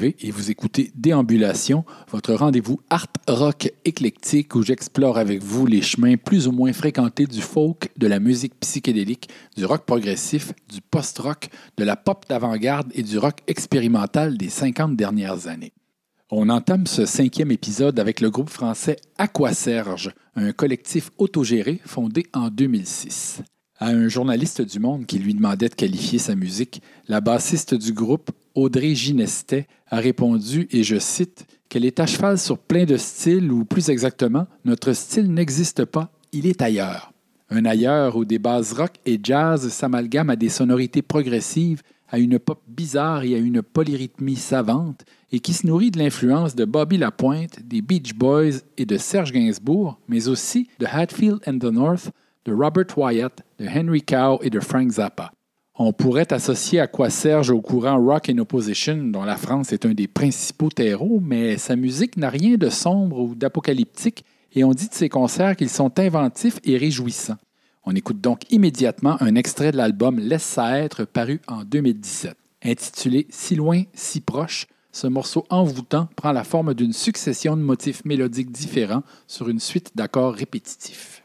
Et vous écoutez Déambulation, votre rendez-vous art rock éclectique où j'explore avec vous les chemins plus ou moins fréquentés du folk, de la musique psychédélique, du rock progressif, du post-rock, de la pop d'avant-garde et du rock expérimental des 50 dernières années. On entame ce cinquième épisode avec le groupe français Aquaserge, un collectif autogéré fondé en 2006. À un journaliste du Monde qui lui demandait de qualifier sa musique, la bassiste du groupe, Audrey Ginestet, a répondu, et je cite, qu'elle est à cheval sur plein de styles, ou plus exactement, notre style n'existe pas, il est ailleurs. Un ailleurs où des bases rock et jazz s'amalgament à des sonorités progressives à une pop bizarre et à une polyrythmie savante, et qui se nourrit de l'influence de Bobby Lapointe, des Beach Boys et de Serge Gainsbourg, mais aussi de Hatfield and the North, de Robert Wyatt, de Henry Cow et de Frank Zappa. On pourrait associer à quoi Serge au courant Rock in Opposition, dont la France est un des principaux terreaux, mais sa musique n'a rien de sombre ou d'apocalyptique, et on dit de ses concerts qu'ils sont inventifs et réjouissants. On écoute donc immédiatement un extrait de l'album Laisse être, paru en 2017. Intitulé Si loin, si proche, ce morceau envoûtant prend la forme d'une succession de motifs mélodiques différents sur une suite d'accords répétitifs.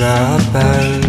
j'appelle.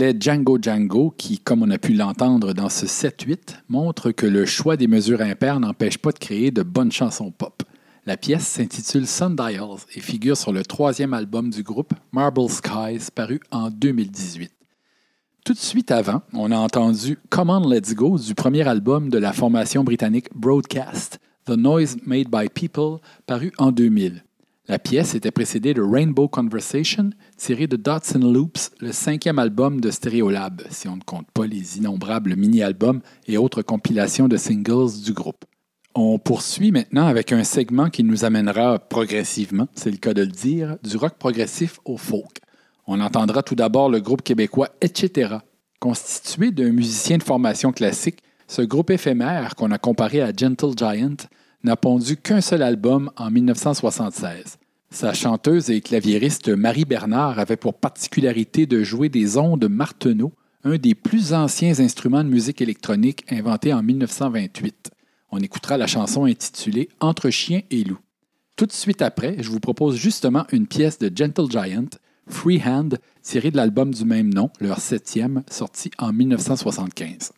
Pop anglais Django Django qui, comme on a pu l'entendre dans ce 7-8, montre que le choix des mesures impaires n'empêche pas de créer de bonnes chansons pop. La pièce s'intitule Sundials et figure sur le troisième album du groupe, Marble Skies, paru en 2018. Tout de suite avant, on a entendu Come On Let's Go du premier album de la formation britannique Broadcast, The Noise Made by People, paru en 2000. La pièce était précédée de Rainbow Conversation, tiré de Dots and Loops, le cinquième album de Stereolab, si on ne compte pas les innombrables mini-albums et autres compilations de singles du groupe. On poursuit maintenant avec un segment qui nous amènera progressivement, c'est le cas de le dire, du rock progressif au folk. On entendra tout d'abord le groupe québécois Etc. Constitué d'un musicien de formation classique, ce groupe éphémère qu'on a comparé à Gentle Giant n'a pondu qu'un seul album en 1976. Sa chanteuse et claviériste Marie Bernard avait pour particularité de jouer des ondes Marteneau, un des plus anciens instruments de musique électronique inventé en 1928. On écoutera la chanson intitulée Entre chien et loup. Tout de suite après, je vous propose justement une pièce de Gentle Giant, Freehand, tirée de l'album du même nom, leur septième, sorti en 1975.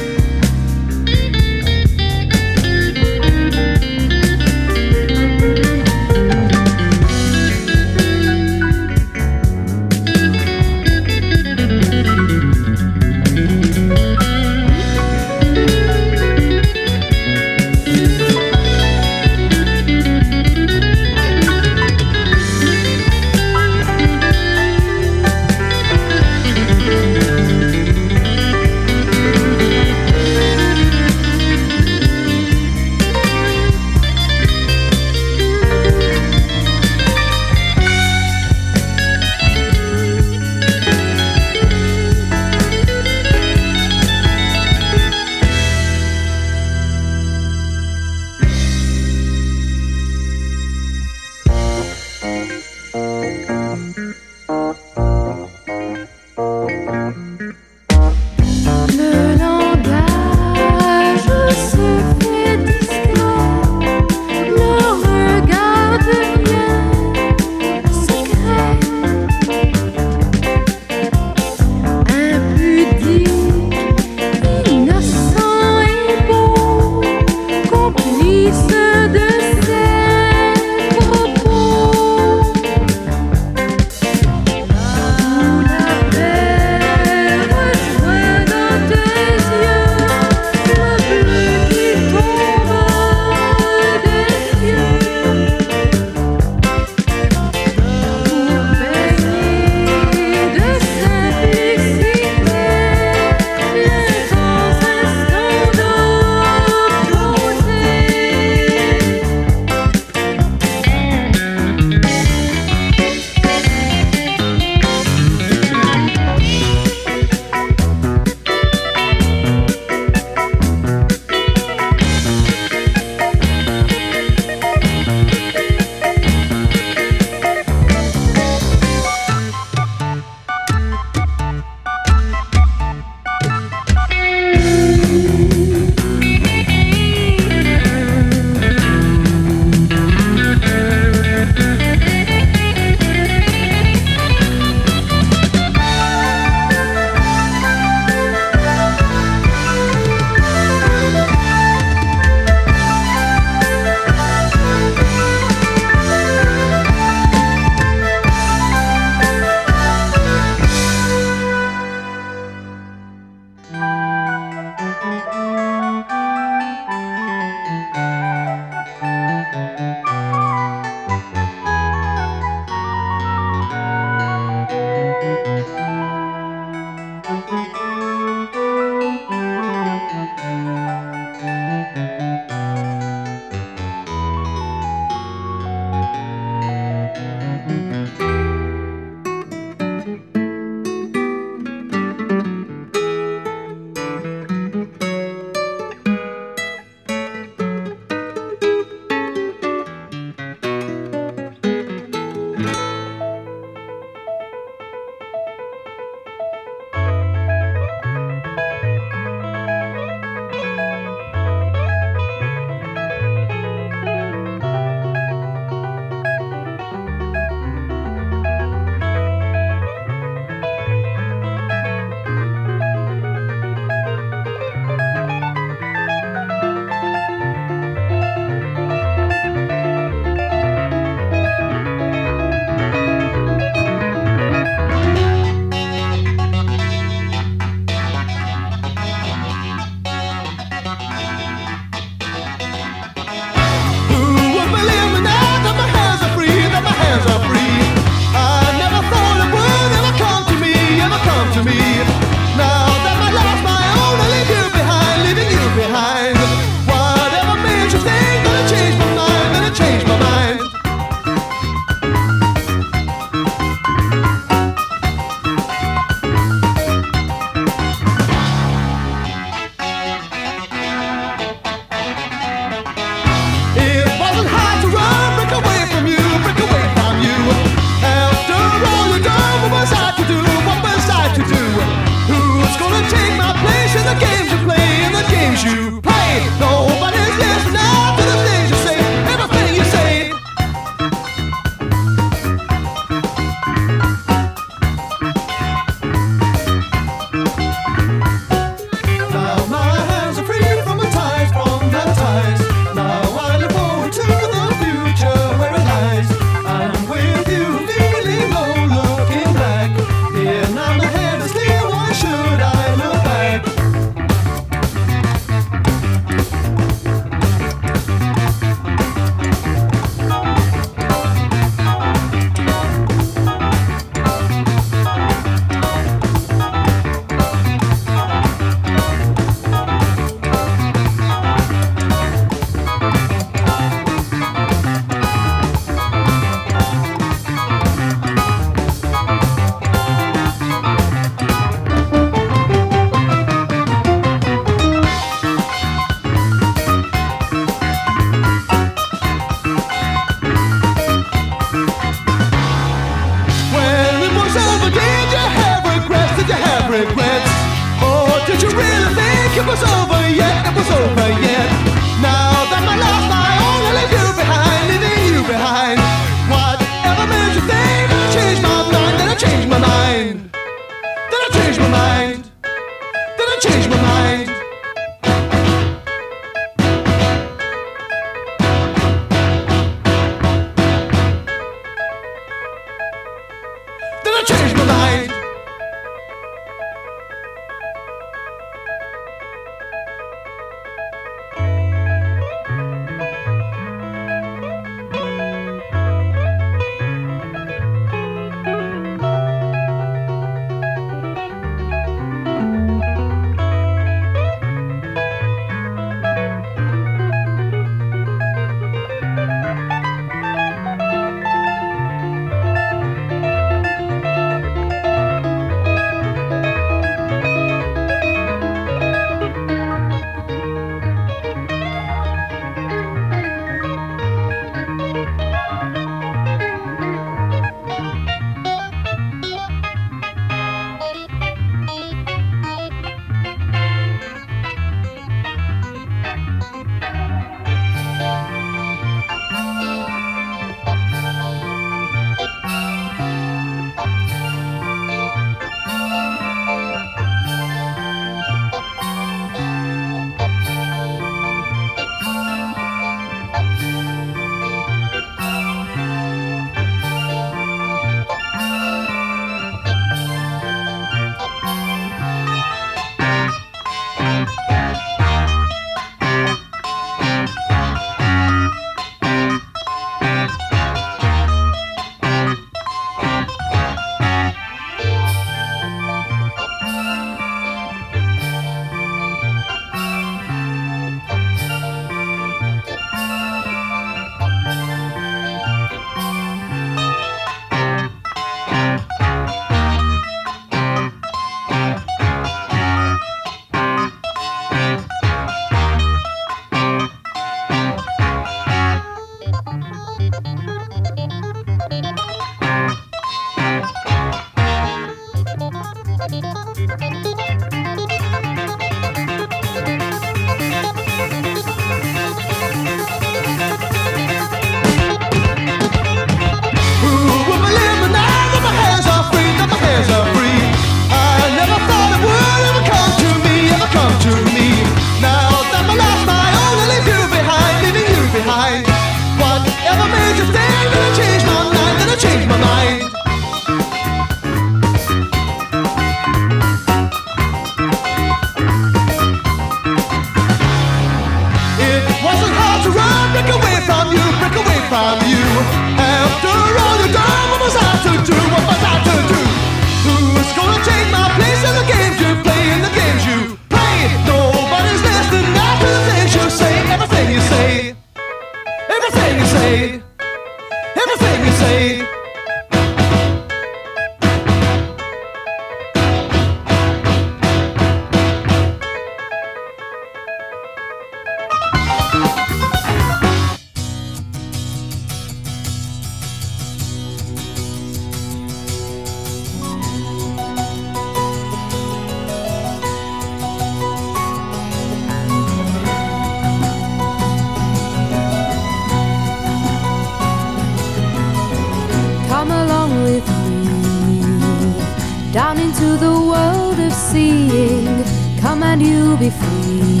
seeing. Come and you'll be free.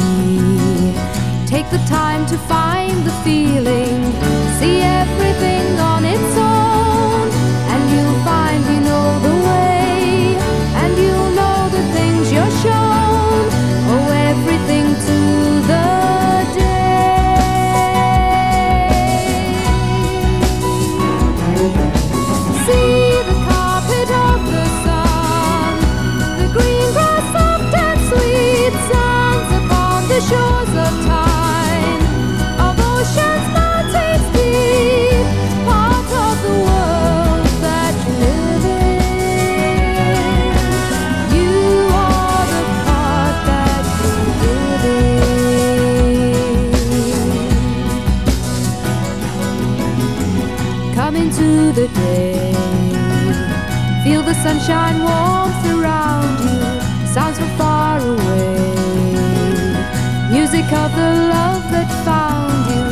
Take the time to find the feeling. sunshine warmth around you, sounds from far away. Music of the love that found you,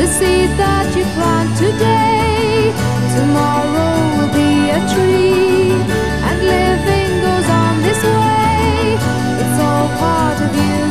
the seed that you plant today. Tomorrow will be a tree, and living goes on this way. It's all part of you.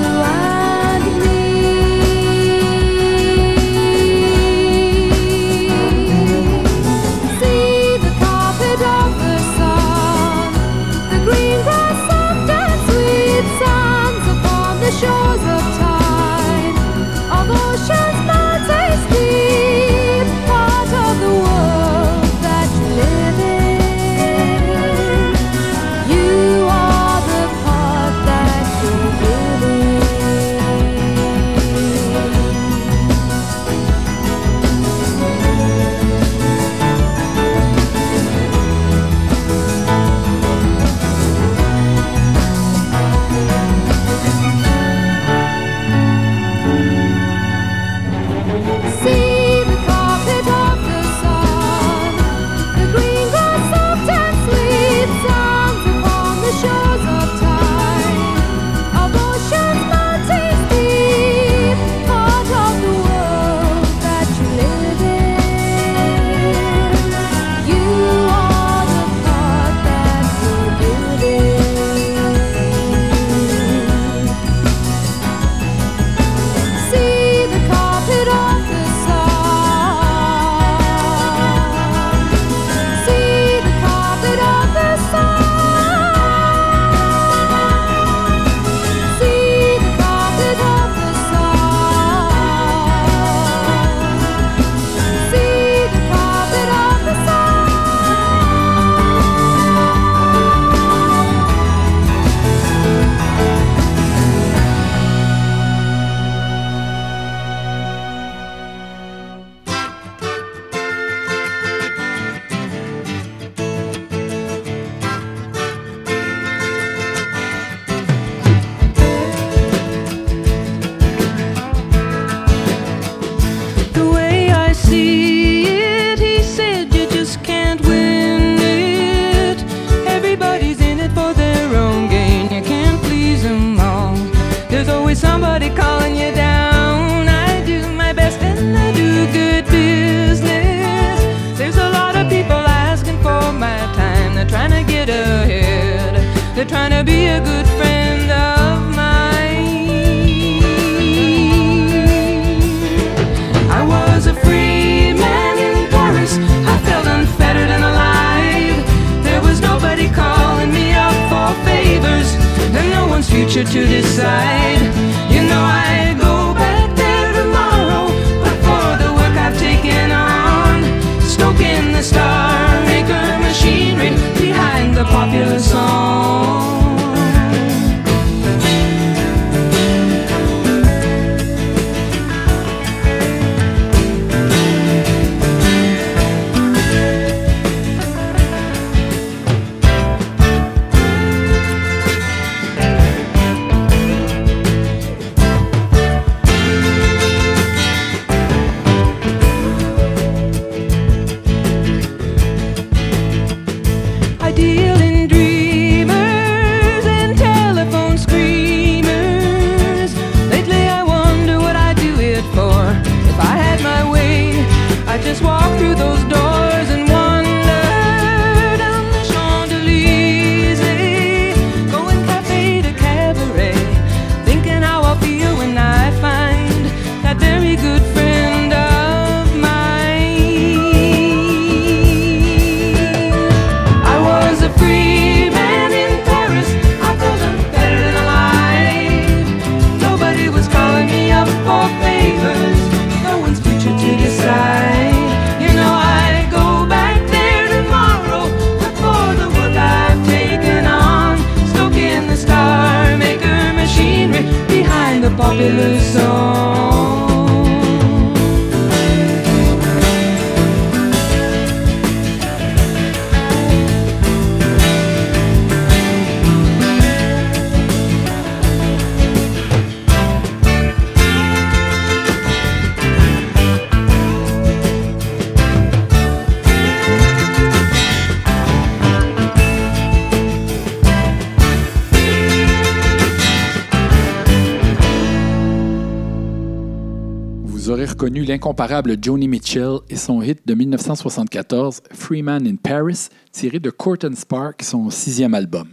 L'incomparable Joni Mitchell et son hit de 1974, Freeman in Paris, tiré de Court and Spark, son sixième album.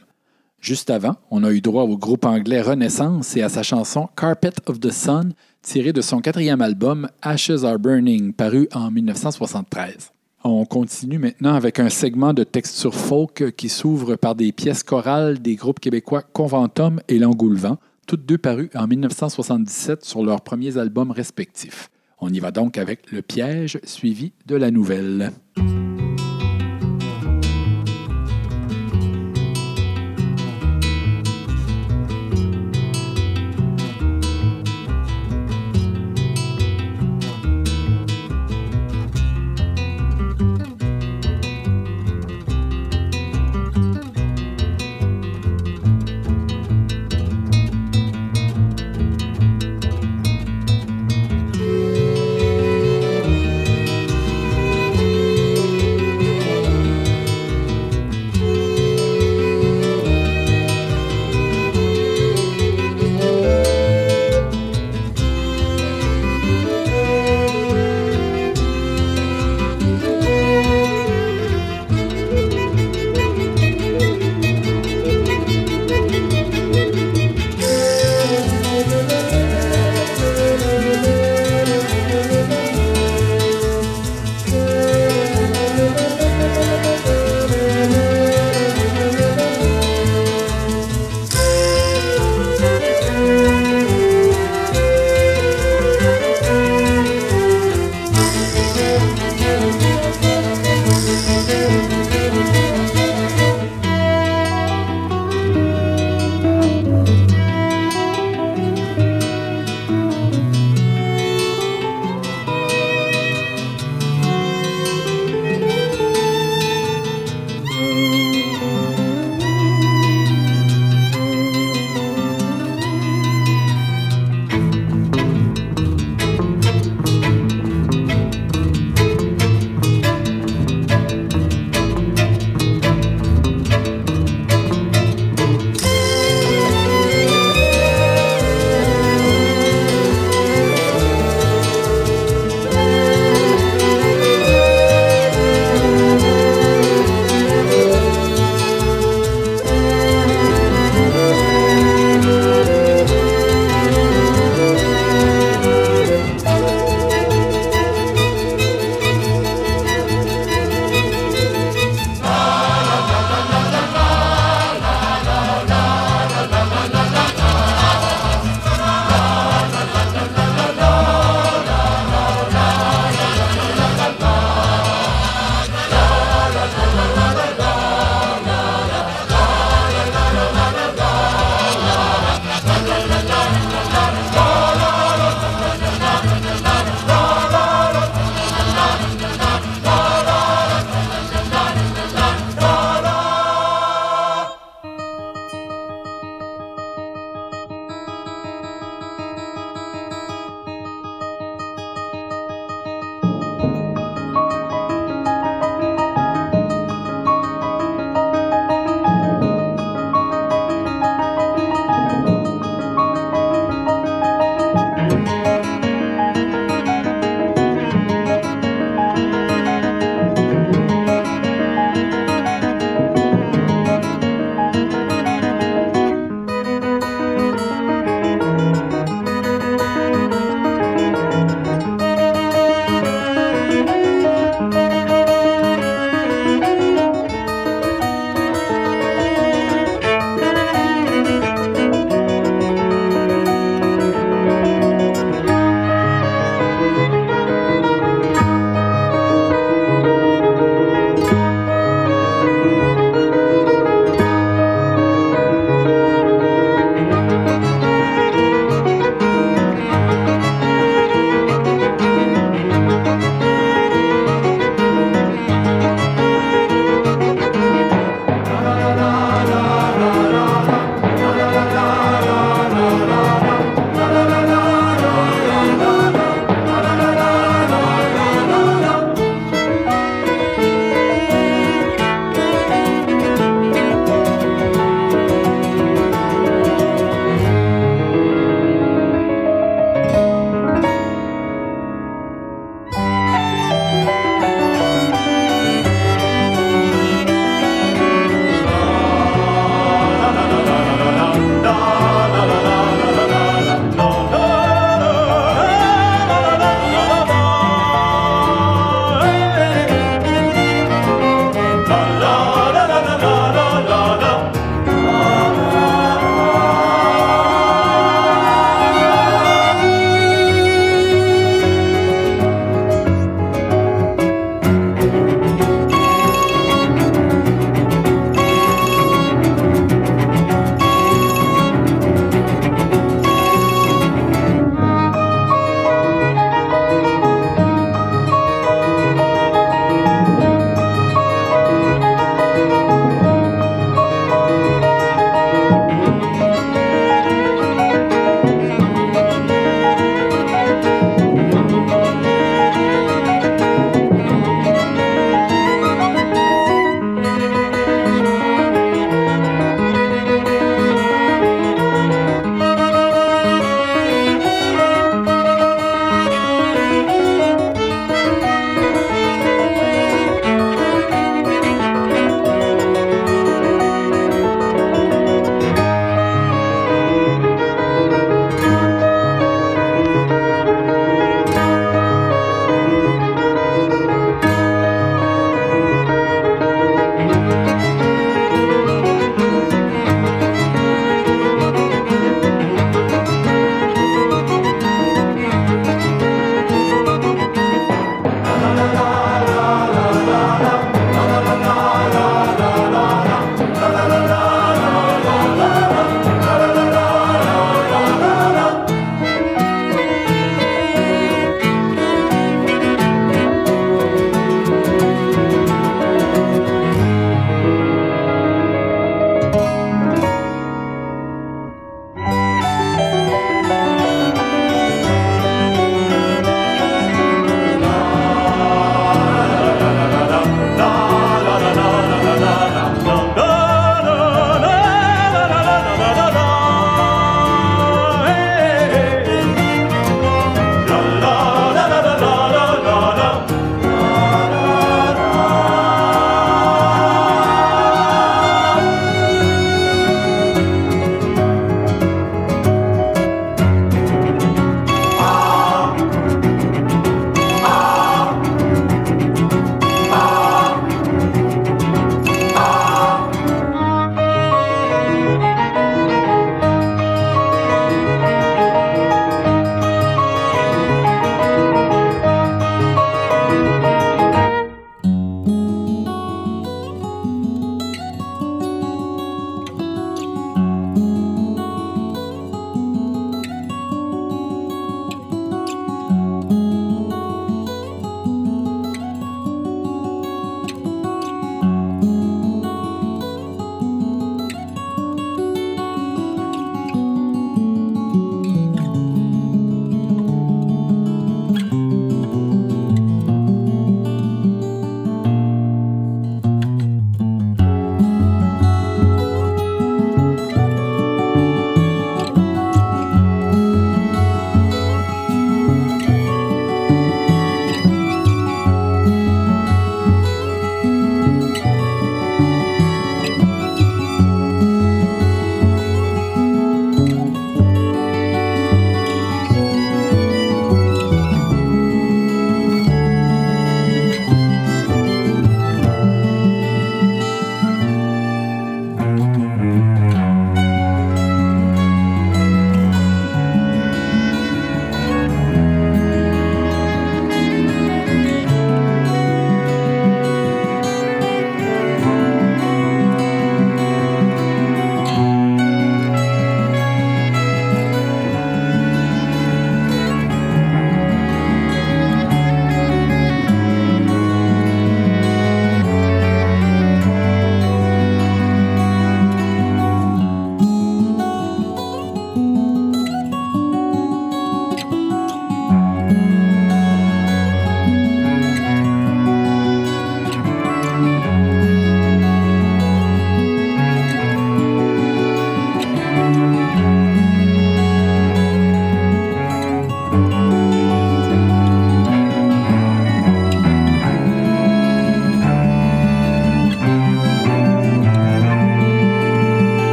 Juste avant, on a eu droit au groupe anglais Renaissance et à sa chanson Carpet of the Sun, tirée de son quatrième album Ashes Are Burning, paru en 1973. On continue maintenant avec un segment de texture folk qui s'ouvre par des pièces chorales des groupes québécois Conventum et L'Engoulevent, toutes deux parues en 1977 sur leurs premiers albums respectifs. On y va donc avec Le Piège suivi de la nouvelle.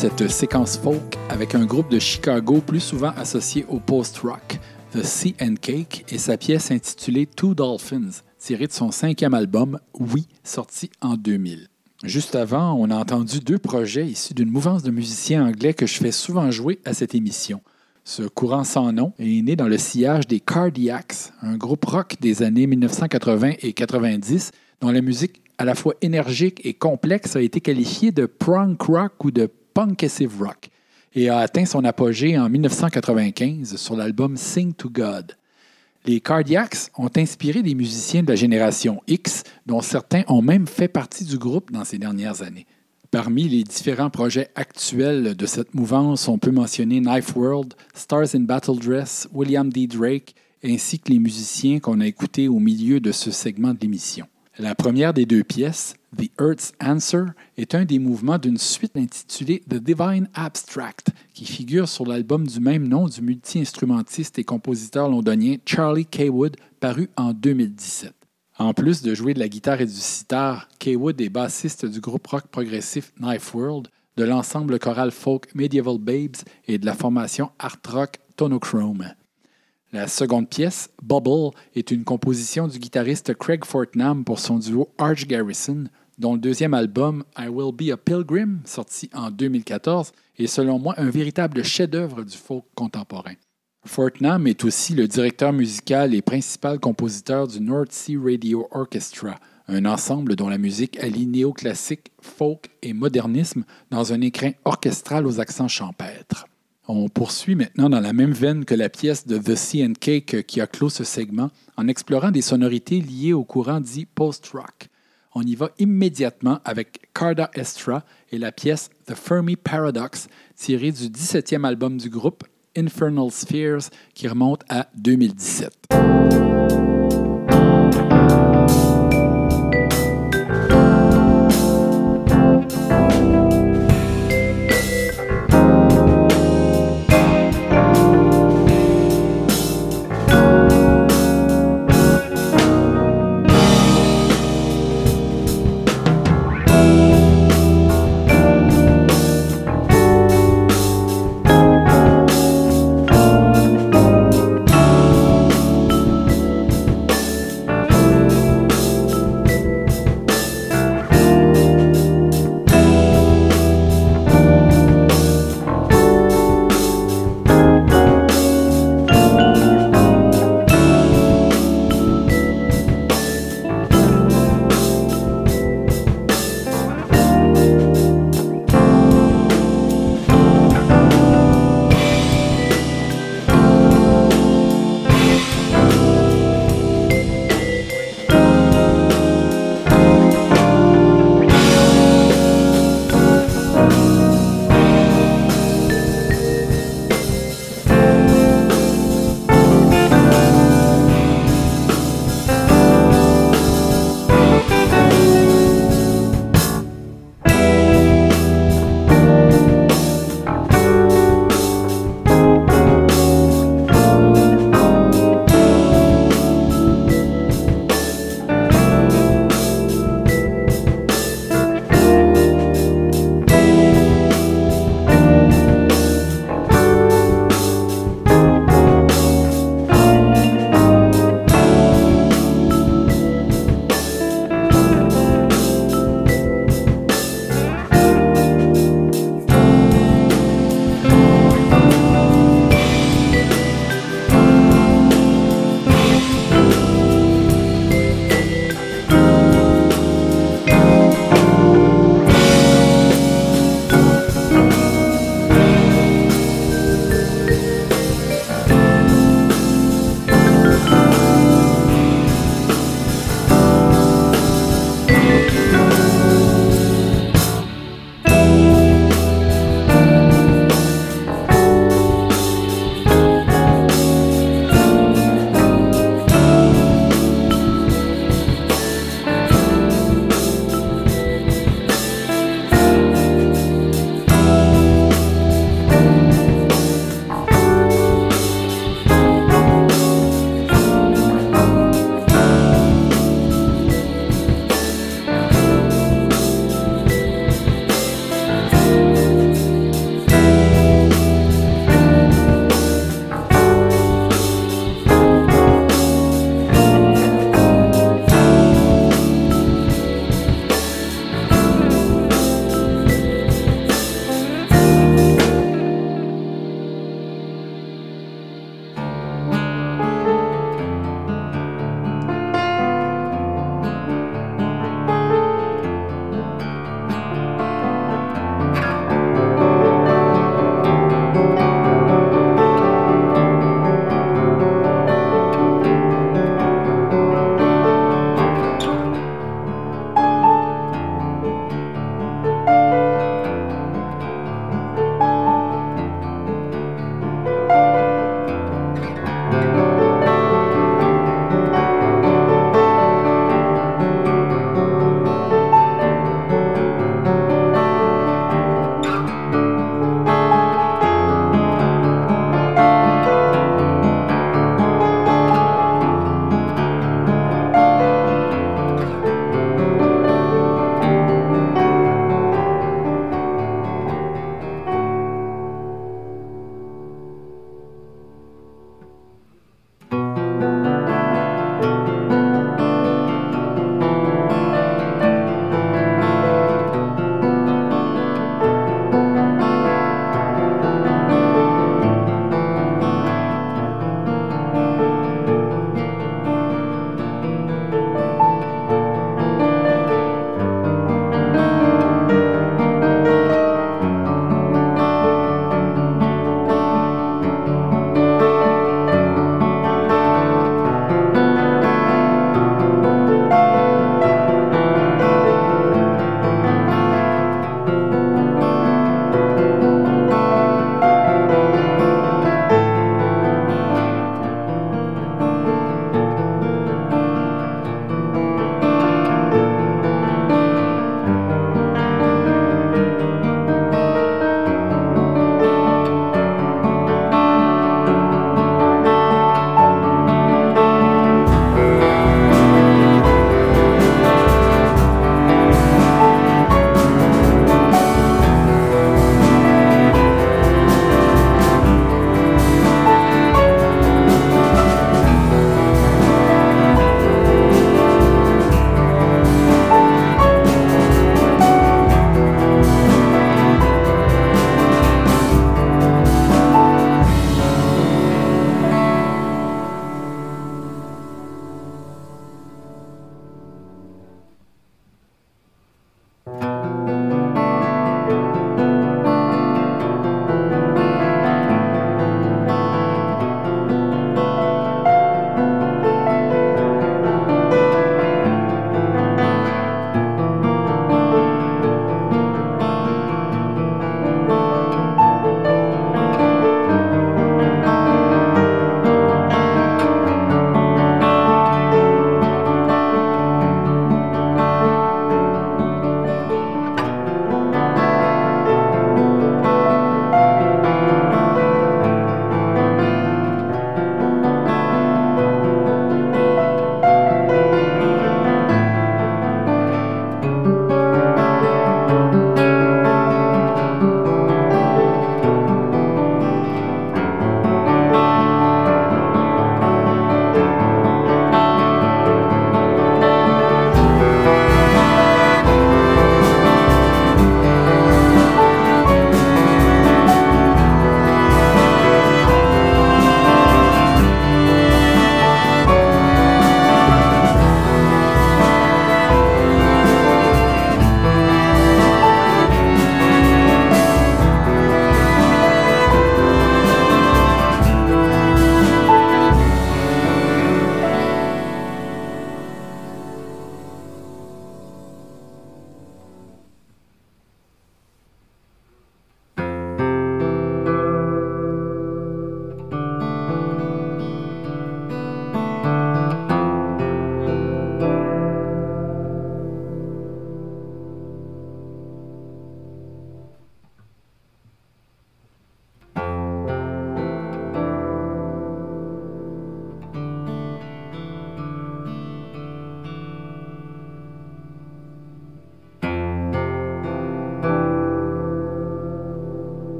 Cette séquence folk avec un groupe de Chicago plus souvent associé au post-rock, The Sea and Cake, et sa pièce intitulée Two Dolphins, tirée de son cinquième album, Oui, sorti en 2000. Juste avant, on a entendu deux projets issus d'une mouvance de musiciens anglais que je fais souvent jouer à cette émission. Ce courant sans nom est né dans le sillage des Cardiacs, un groupe rock des années 1980 et 90 dont la musique à la fois énergique et complexe a été qualifiée de prunk rock ou de punkessive rock et a atteint son apogée en 1995 sur l'album Sing to God. Les Cardiacs ont inspiré des musiciens de la génération X, dont certains ont même fait partie du groupe dans ces dernières années. Parmi les différents projets actuels de cette mouvance, on peut mentionner Knife World, Stars in Battle Dress, William D. Drake, ainsi que les musiciens qu'on a écoutés au milieu de ce segment de l'émission. La première des deux pièces, The Earth's Answer, est un des mouvements d'une suite intitulée The Divine Abstract, qui figure sur l'album du même nom du multi-instrumentiste et compositeur londonien Charlie Kaywood, paru en 2017. En plus de jouer de la guitare et du sitar, Kaywood est bassiste du groupe rock progressif Knife World, de l'ensemble choral folk Medieval Babes et de la formation art rock Tonochrome. La seconde pièce, Bubble, est une composition du guitariste Craig Fortnam pour son duo Arch Garrison, dont le deuxième album, I Will Be a Pilgrim, sorti en 2014, est selon moi un véritable chef-d'œuvre du folk contemporain. Fortnam est aussi le directeur musical et principal compositeur du North Sea Radio Orchestra, un ensemble dont la musique allie néoclassique, folk et modernisme dans un écrin orchestral aux accents champêtres. On poursuit maintenant dans la même veine que la pièce de The Sea and Cake qui a clos ce segment en explorant des sonorités liées au courant dit post-rock. On y va immédiatement avec Carda Estra et la pièce The Fermi Paradox tirée du 17e album du groupe Infernal Spheres qui remonte à 2017.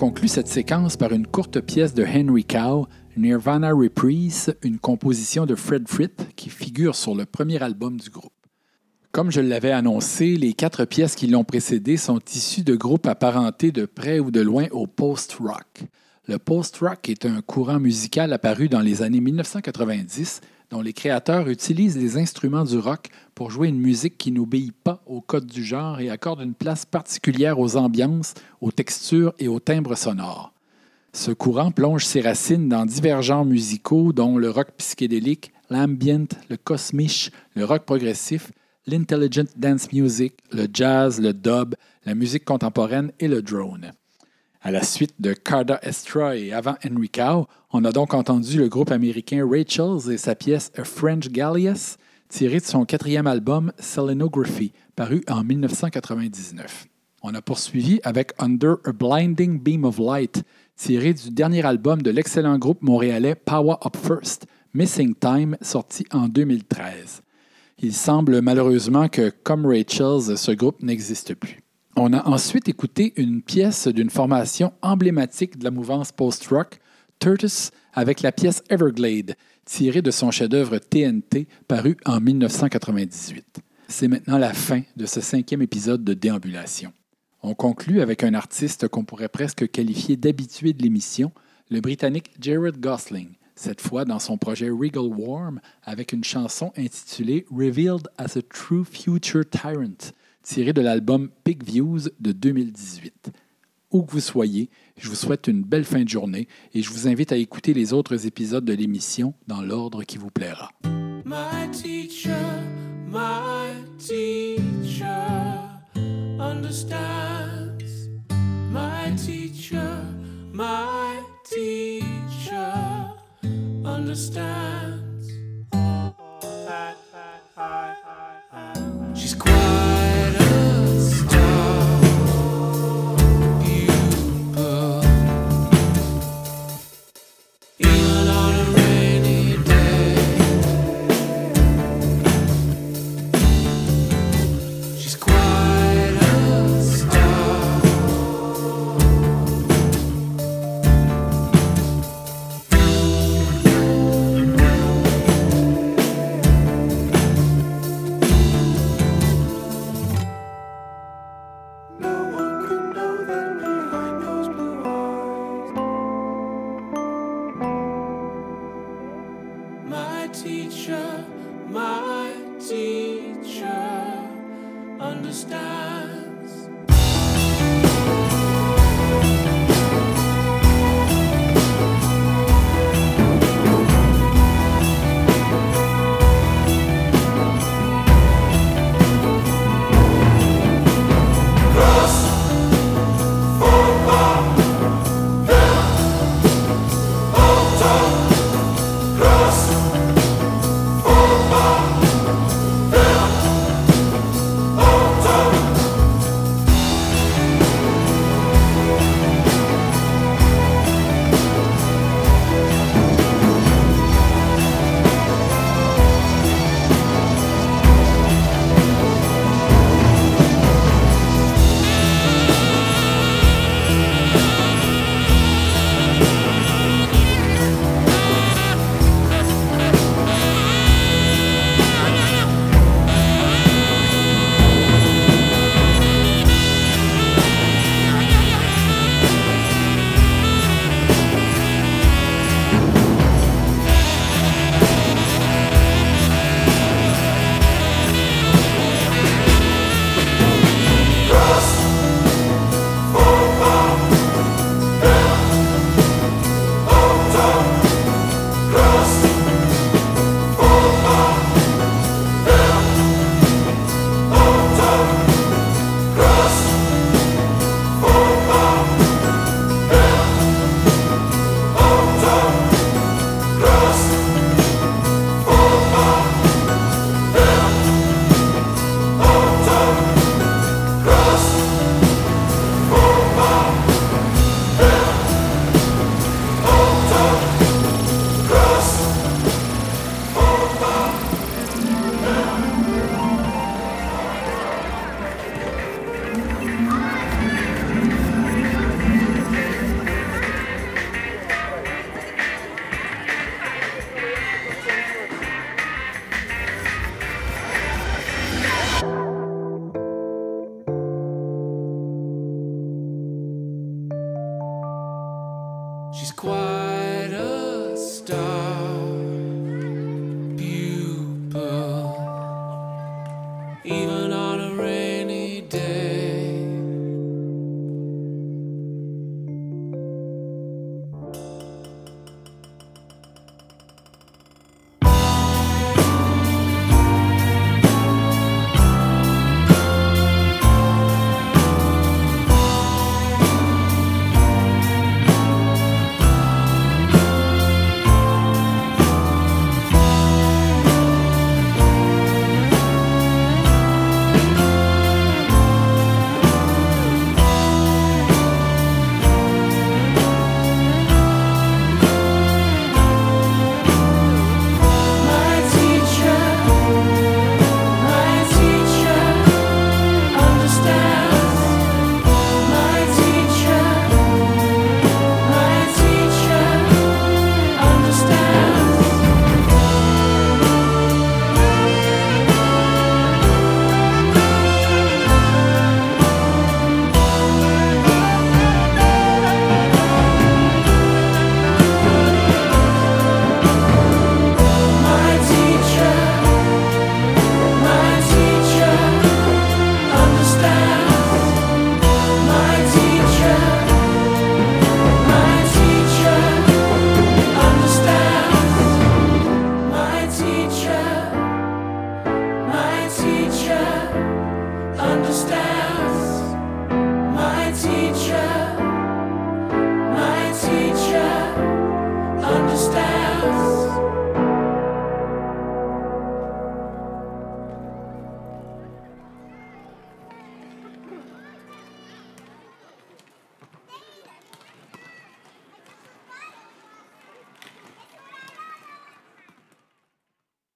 Nous avons conclu cette séquence par une courte pièce de Henry Cow, Nirvana Reprise, une composition de Fred Fripp qui figure sur le premier album du groupe. Comme je l'avais annoncé, les quatre pièces qui l'ont précédé sont issues de groupes apparentés de près ou de loin au post-rock. Le post-rock est un courant musical apparu dans les années 1990 dont les créateurs utilisent les instruments du rock pour jouer une musique qui n'obéit pas au code du genre et accorde une place particulière aux ambiances, aux textures et aux timbres sonores. Ce courant plonge ses racines dans divers genres musicaux dont le rock psychédélique, l'ambient, le cosmiche, le rock progressif, l'intelligent dance music, le jazz, le dub, la musique contemporaine et le drone. À la suite de Carda Estra et avant Henry Cow, on a donc entendu le groupe américain Rachel's et sa pièce A French Gallius, tirée de son quatrième album Selenography, paru en 1999. On a poursuivi avec Under a Blinding Beam of Light, tiré du dernier album de l'excellent groupe montréalais Power Up First, Missing Time, sorti en 2013. Il semble malheureusement que, comme Rachel's, ce groupe n'existe plus. On a ensuite écouté une pièce d'une formation emblématique de la mouvance post-rock, Turtus, avec la pièce Everglade, tirée de son chef-d'œuvre TNT, paru en 1998. C'est maintenant la fin de ce cinquième épisode de Déambulation. On conclut avec un artiste qu'on pourrait presque qualifier d'habitué de l'émission, le Britannique Jared Gosling, cette fois dans son projet Regal Warm, avec une chanson intitulée Revealed as a True Future Tyrant, tirée de l'album Big Views de 2018. Où que vous soyez, je vous souhaite une belle fin de journée et je vous invite à écouter les autres épisodes de l'émission dans l'ordre qui vous plaira.